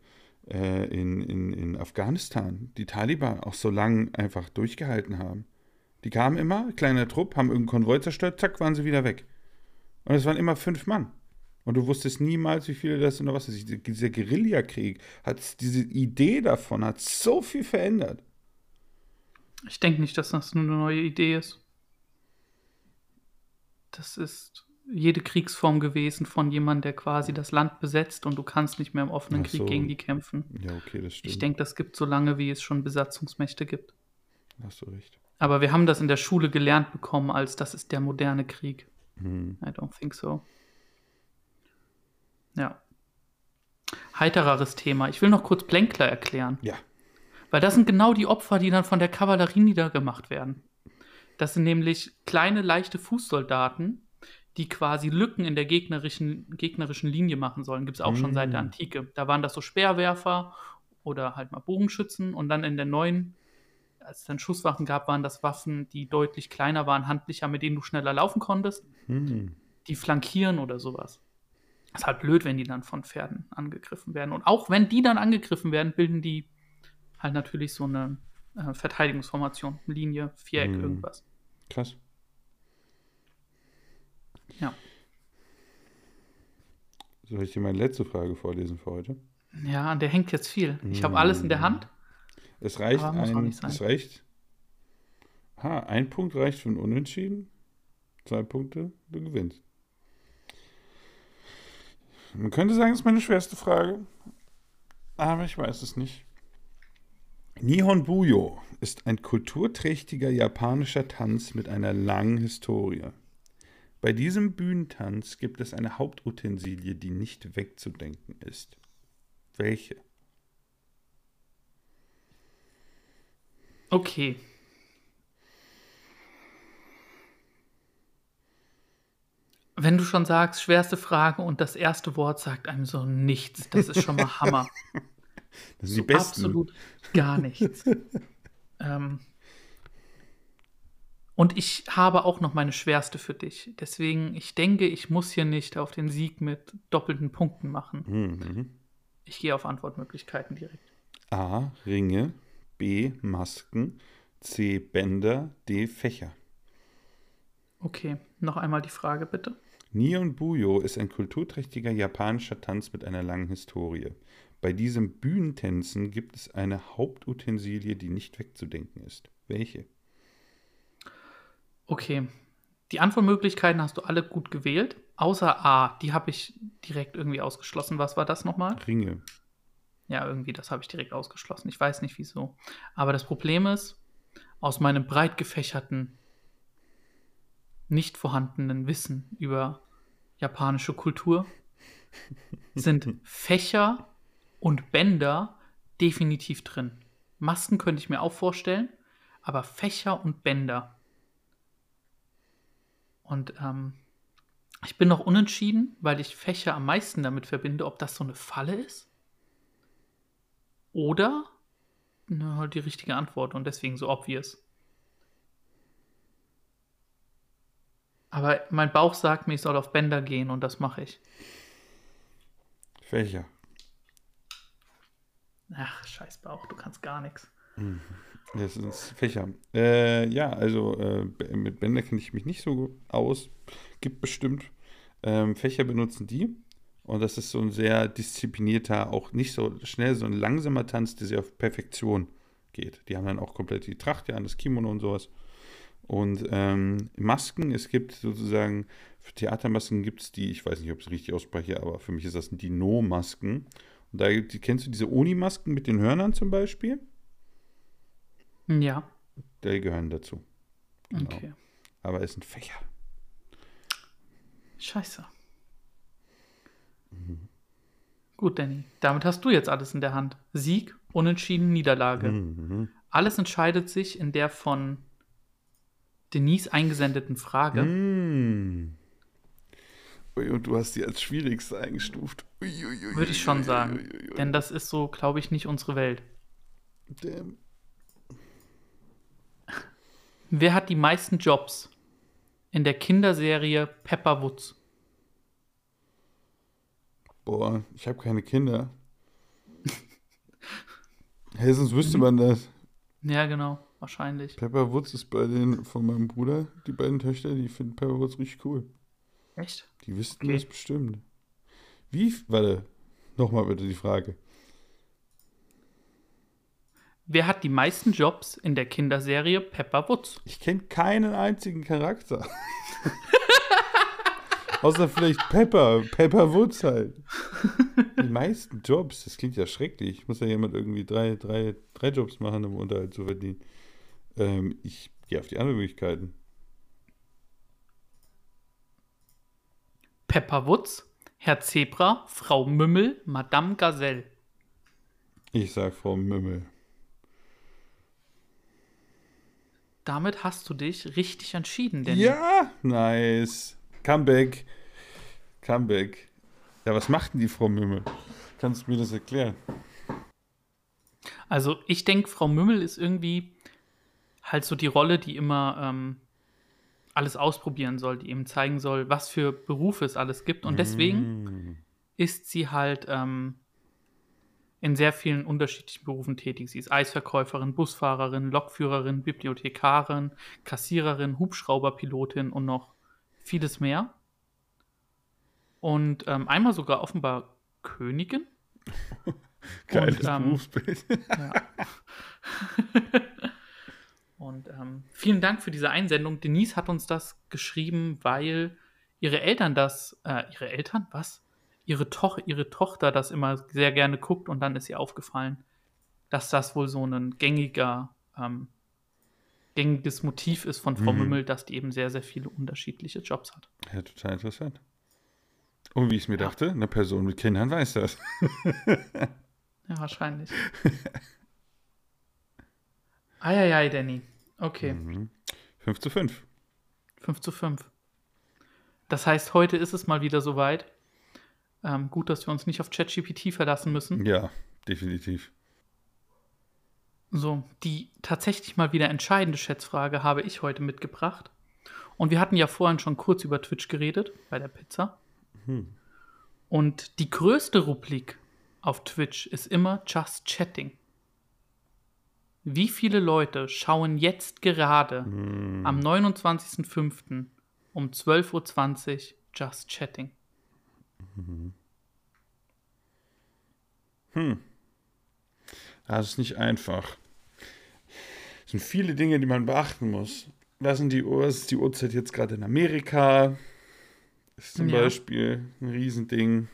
äh, in, in, in Afghanistan die Taliban auch so lange einfach durchgehalten haben. Die kamen immer, kleiner Trupp, haben irgendeinen Konvoi zerstört, zack, waren sie wieder weg. Und es waren immer fünf Mann. Und du wusstest niemals, wie viele das sind oder was. ist. Dieser Guerillakrieg hat diese Idee davon, hat so viel verändert. Ich denke nicht, dass das nur eine neue Idee ist. Das ist jede Kriegsform gewesen von jemandem, der quasi das Land besetzt und du kannst nicht mehr im offenen Ach Krieg so. gegen die kämpfen. Ja, okay, das stimmt. Ich denke, das gibt so lange, wie es schon Besatzungsmächte gibt. Hast du recht. Aber wir haben das in der Schule gelernt bekommen, als das ist der moderne Krieg. Hm. I don't think so. Ja. Heitereres Thema. Ich will noch kurz Plänkler erklären. Ja. Weil das sind genau die Opfer, die dann von der Kavallerie niedergemacht werden. Das sind nämlich kleine, leichte Fußsoldaten, die quasi Lücken in der gegnerischen, gegnerischen Linie machen sollen. Gibt es auch schon seit der Mm. Antike. Da waren das so Speerwerfer oder halt mal Bogenschützen. Und dann in der neuen, als es dann Schusswaffen gab, waren das Waffen, die deutlich kleiner waren, handlicher, mit denen du schneller laufen konntest. Hm. Die flankieren oder sowas. Ist halt blöd, wenn die dann von Pferden angegriffen werden. Und auch wenn die dann angegriffen werden, bilden die halt natürlich so eine äh, Verteidigungsformation, Linie, Viereck, Mhm. irgendwas. Krass. Ja. Soll ich dir meine letzte Frage vorlesen für heute? Ja, an der hängt jetzt viel. Ich habe alles in der Hand. Es reicht ein, es reicht. Ha, ein Punkt reicht für ein Unentschieden. Zwei Punkte, du gewinnst. Man könnte sagen, es ist meine schwerste Frage. Aber ich weiß es nicht. Nihon Buyo ist ein kulturträchtiger japanischer Tanz mit einer langen Historie. Bei diesem Bühnentanz gibt es eine Hauptutensilie, die nicht wegzudenken ist. Welche? Okay. Wenn du schon sagst, schwerste Frage und das erste Wort sagt einem so nichts, das ist schon mal Hammer. Das sind so die besten. absolut gar nichts. ähm, und ich habe auch noch meine schwerste für dich. Deswegen, ich denke, ich muss hier nicht auf den Sieg mit doppelten Punkten machen. Mhm. Ich gehe auf Antwortmöglichkeiten direkt. A. Ringe. B. Masken. C. Bänder. D. Fächer. Okay, noch einmal die Frage bitte. Nihon Buyo ist ein kulturträchtiger japanischer Tanz mit einer langen Historie. Bei diesem Bühnentänzen gibt es eine Hauptutensilie, die nicht wegzudenken ist. Welche? Okay, die Antwortmöglichkeiten hast du alle gut gewählt, außer A, die habe ich direkt irgendwie ausgeschlossen. Was war das nochmal? Ringe. Ja, irgendwie, das habe ich direkt ausgeschlossen. Ich weiß nicht wieso. Aber das Problem ist, aus meinem breit gefächerten, nicht vorhandenen Wissen über japanische Kultur sind Fächer und Bänder definitiv drin. Masken könnte ich mir auch vorstellen, aber Fächer und Bänder. Und ähm, ich bin noch unentschieden, weil ich Fächer am meisten damit verbinde, ob das so eine Falle ist. Oder ne, halt die richtige Antwort und deswegen so obvious. Aber mein Bauch sagt mir, ich soll auf Bänder gehen und das mache ich. Fächer. Ach, scheiß Bauch, du kannst gar nichts. Das sind Fächer. Äh, ja, also äh, mit Bänder kenne ich mich nicht so aus. Gibt bestimmt. Ähm, Fächer benutzen die. Und das ist so ein sehr disziplinierter, auch nicht so schnell, so ein langsamer Tanz, der sehr auf Perfektion geht. Die haben dann auch komplett die Tracht, ja, das Kimono und sowas. Und ähm, Masken, es gibt sozusagen, für Theatermasken gibt es die, ich weiß nicht, ob ich es richtig ausspreche, aber für mich ist das die No-Masken. Und da die, kennst du diese Oni-Masken mit den Hörnern zum Beispiel? Ja, Die gehören dazu. Genau. okay. Aber es sind Fächer. Scheiße. Gut, Danny. Damit hast du jetzt alles in der Hand. Sieg, Unentschieden, Niederlage. Mhm. Alles entscheidet sich in der von Denise eingesendeten Frage. Mm. Ui, und du hast die als schwierigste eingestuft. Ui, ui, Würde ich schon sagen. Denn das ist so, glaube ich, nicht unsere Welt. Damn. Wer hat die meisten Jobs in der Kinderserie Pepper Woods? Boah, ich habe keine Kinder. hey, sonst wüsste man das. Ja, genau, wahrscheinlich. Pepper Woods ist bei den von meinem Bruder, die beiden Töchter, die finden Pepper Woods richtig cool. Echt? Die wüssten Okay. das bestimmt. Wie? Warte, nochmal bitte die Frage. Wer hat die meisten Jobs in der Kinderserie Pepper Woods? Ich kenne keinen einzigen Charakter. Außer vielleicht Pepper, Pepper Woods halt. Die meisten Jobs, das klingt ja schrecklich. Muss ja jemand irgendwie drei, drei, drei Jobs machen, um Unterhalt zu verdienen. Ähm, ich gehe auf die anderen Möglichkeiten. Pepper Woods, Herr Zebra, Frau Mümmel, Madame Gazelle. Ich sag Frau Mümmel. Damit hast du dich richtig entschieden, Danny. Ja, nice. Comeback. Comeback. Ja, was macht denn die Frau Mümmel? Kannst du mir das erklären? Also ich denke, Frau Mümmel ist irgendwie halt so die Rolle, die immer ähm, alles ausprobieren soll, die eben zeigen soll, was für Berufe es alles gibt. Und deswegen Mm. ist sie halt ähm, in sehr vielen unterschiedlichen Berufen tätig. Sie ist Eisverkäuferin, Busfahrerin, Lokführerin, Bibliothekarin, Kassiererin, Hubschrauberpilotin und noch vieles mehr. Und ähm, einmal sogar offenbar Königin. Geiles Und, ähm, Berufsbild. Ja. Und ähm, vielen Dank für diese Einsendung. Denise hat uns das geschrieben, weil ihre Eltern das, äh, ihre Eltern, was? Ihre, Toch ihre Tochter das immer sehr gerne guckt und dann ist ihr aufgefallen, dass das wohl so ein gängiger, ähm, gängiges Motiv ist von Frau Mhm. Mümmel, dass die eben sehr, sehr viele unterschiedliche Jobs hat. Ja, total interessant. Und wie ich es mir Ja. dachte, eine Person mit Kindern weiß das. Ja, wahrscheinlich. Eieiei, Danny. Okay. Mhm. 5 zu 5. 5 zu 5. Das heißt, heute ist es mal wieder soweit. Ähm, gut, dass wir uns nicht auf ChatGPT verlassen müssen. Ja, definitiv. So, die tatsächlich mal wieder entscheidende Schätzfrage habe ich heute mitgebracht. Und wir hatten ja vorhin schon kurz über Twitch geredet, bei der Pizza. Hm. Und die größte Rubrik auf Twitch ist immer Just Chatting. Wie viele Leute schauen jetzt gerade Hm. am 29.05. um 12.20 Uhr Just Chatting? Das ist nicht einfach. Es sind viele Dinge, die man beachten muss. Was, sind die, Uhr- was ist die Uhrzeit jetzt gerade in Amerika? Ist zum Ja. Beispiel ein Riesending.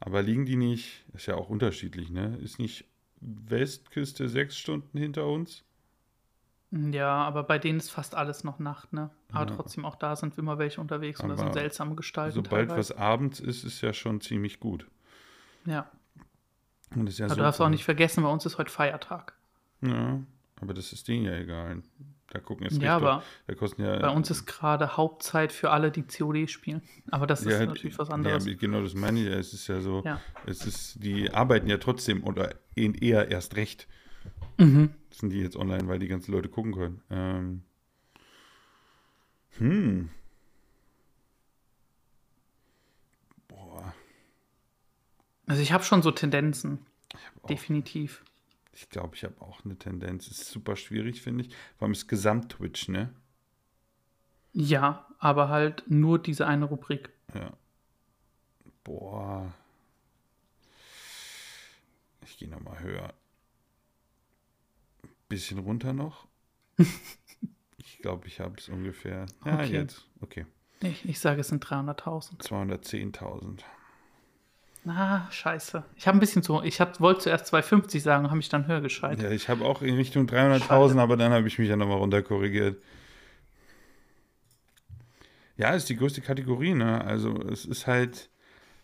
Aber liegen die nicht? Ist ja auch unterschiedlich, ne? Ist nicht Westküste sechs Stunden hinter uns? Ja, aber bei denen ist fast alles noch Nacht, ne? Aber Ja. trotzdem, auch da sind immer welche unterwegs und das sind seltsame Gestalten. Sobald teilweise. was abends ist, ist ja schon ziemlich gut. Ja, Und das ist ja aber du darfst auch nicht vergessen, bei uns ist heute Feiertag. Ja, aber das ist denen ja egal. Da gucken jetzt Ja, aber da kosten ja. bei uns ist gerade Hauptzeit für alle, die COD spielen. Aber das ist ja, natürlich was anderes. Ja, genau, das meine ich. ja. Es ist ja so, Ja. es ist, die arbeiten ja trotzdem oder eher erst recht. Mhm. Sind die jetzt online, weil die ganzen Leute gucken können. Ähm, hm. Boah, Also ich habe schon so Tendenzen. auch. Definitiv. ich glaube, ich habe auch eine Tendenz. Ist super schwierig, finde ich. Vor allem ist Gesamt-Twitch, ne? Ja, aber halt nur diese eine Rubrik. Ja. Boah. Ich gehe nochmal höher. Bisschen runter noch. ich glaube, ich habe es ungefähr. Ja, Okay. jetzt. Okay. Ich, ich sage, es sind 300.000. 210.000. Ah, scheiße. Ich habe ein bisschen so, ich hab, wollte zuerst 250 sagen und habe mich dann höher geschaltet. Ja, ich habe auch in Richtung 300.000, aber dann habe ich mich ja nochmal runterkorrigiert. Ja, ist die größte Kategorie, ne? Also es ist halt,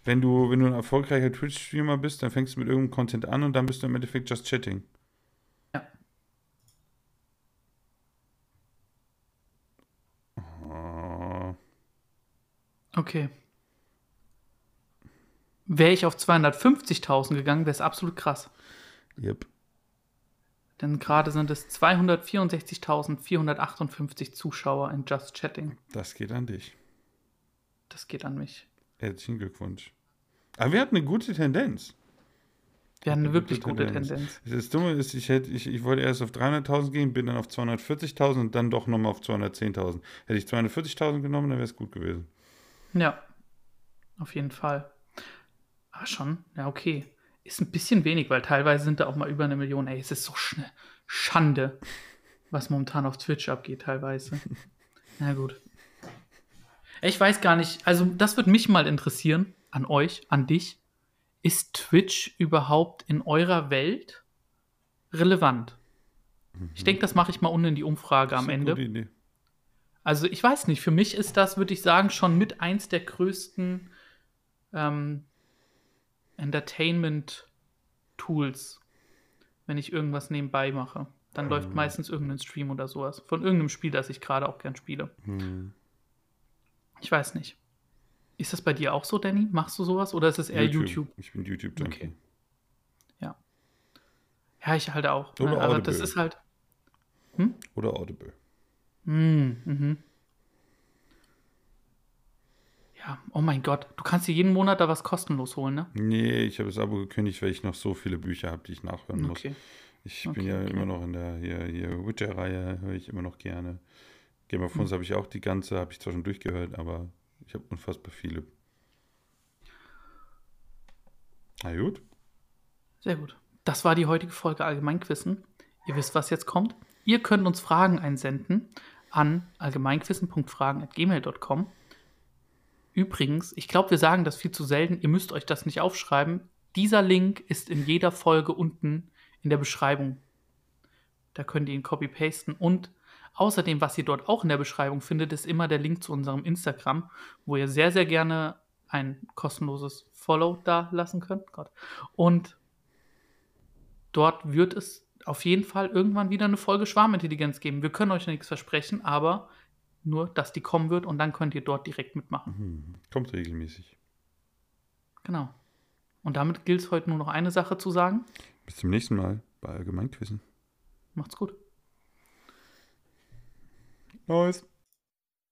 wenn du, wenn du ein erfolgreicher Twitch-Streamer bist, dann fängst du mit irgendeinem Content an und dann bist du im Endeffekt just chatting. Okay. Wäre ich auf 250.000 gegangen, wäre es absolut krass. yep. Denn gerade sind es 264.458 Zuschauer in Just Chatting. Das geht an dich. Das geht an mich. Herzlichen Glückwunsch. Aber wir hatten eine gute Tendenz. Wir haben eine wirklich gute gute Tendenz. Tendenz. Das Dumme ist, ich, hätte, ich, ich wollte erst auf 300.000 gehen, bin dann auf 240.000 und dann doch nochmal auf 210.000. Hätte ich 240.000 genommen, dann wäre es gut gewesen. Ja, auf jeden Fall. Aber schon, ja, okay. Ist ein bisschen wenig, weil teilweise sind da auch mal über eine Million. Ey, es ist so schnell. Schande, was momentan auf Twitch abgeht, teilweise. Na gut. Ich weiß gar nicht, also das würde mich mal interessieren, an euch, an dich. Ist Twitch überhaupt in eurer Welt relevant? Ich denke, das mache ich mal unten in die Umfrage am Mhm. Ende. Idee. Also ich weiß nicht, für mich ist das, würde ich sagen, schon mit eins der größten ähm, Entertainment-Tools, wenn ich irgendwas nebenbei mache. Dann läuft Mhm. meistens irgendein Stream oder sowas. Von irgendeinem Spiel, das ich gerade auch gern spiele. Hm. Ich weiß nicht. Ist das bei dir auch so, Danny? Machst du sowas oder ist es eher YouTube? Ich bin YouTube-Junkie. Okay. Ja, ich halt auch. Oder ne? Aber das Audible. ist halt. Oder Audible. Hm, mhm. Ja, oh mein Gott, du kannst dir jeden Monat da was kostenlos holen, ne? Nee, ich habe das Abo gekündigt, weil ich noch so viele Bücher habe, die ich nachhören muss. Okay. Ich bin Okay, ja okay. immer noch in der hier, hier Witcher-Reihe, höre ich immer noch gerne. Game of Thrones Hm. habe ich auch die ganze, habe ich zwar schon durchgehört, aber ich habe unfassbar viele. Na gut. Sehr gut. Das war die heutige Folge Allgemeinquissen. Ihr wisst, was jetzt kommt. Ihr könnt uns Fragen einsenden an allgemeinquissen.fragen.gmail.com. Übrigens, ich glaube, wir sagen das viel zu selten. Ihr müsst euch das nicht aufschreiben. Dieser Link ist in jeder Folge unten in der Beschreibung. Da könnt ihr ihn copy-pasten. Und außerdem, was ihr dort auch in der Beschreibung findet, ist immer der Link zu unserem Instagram, wo ihr sehr, sehr gerne ein kostenloses Follow da lassen könnt. Gott. Und dort wird es auf jeden Fall irgendwann wieder eine Folge Schwarmintelligenz geben. Wir können euch nichts versprechen, aber nur, dass die kommen wird und dann könnt ihr dort direkt mitmachen. Hm, kommt regelmäßig. Genau. Und damit gilt es heute nur noch eine Sache zu sagen. Bis zum nächsten Mal bei Allgemeinquissen. Macht's gut. Nice.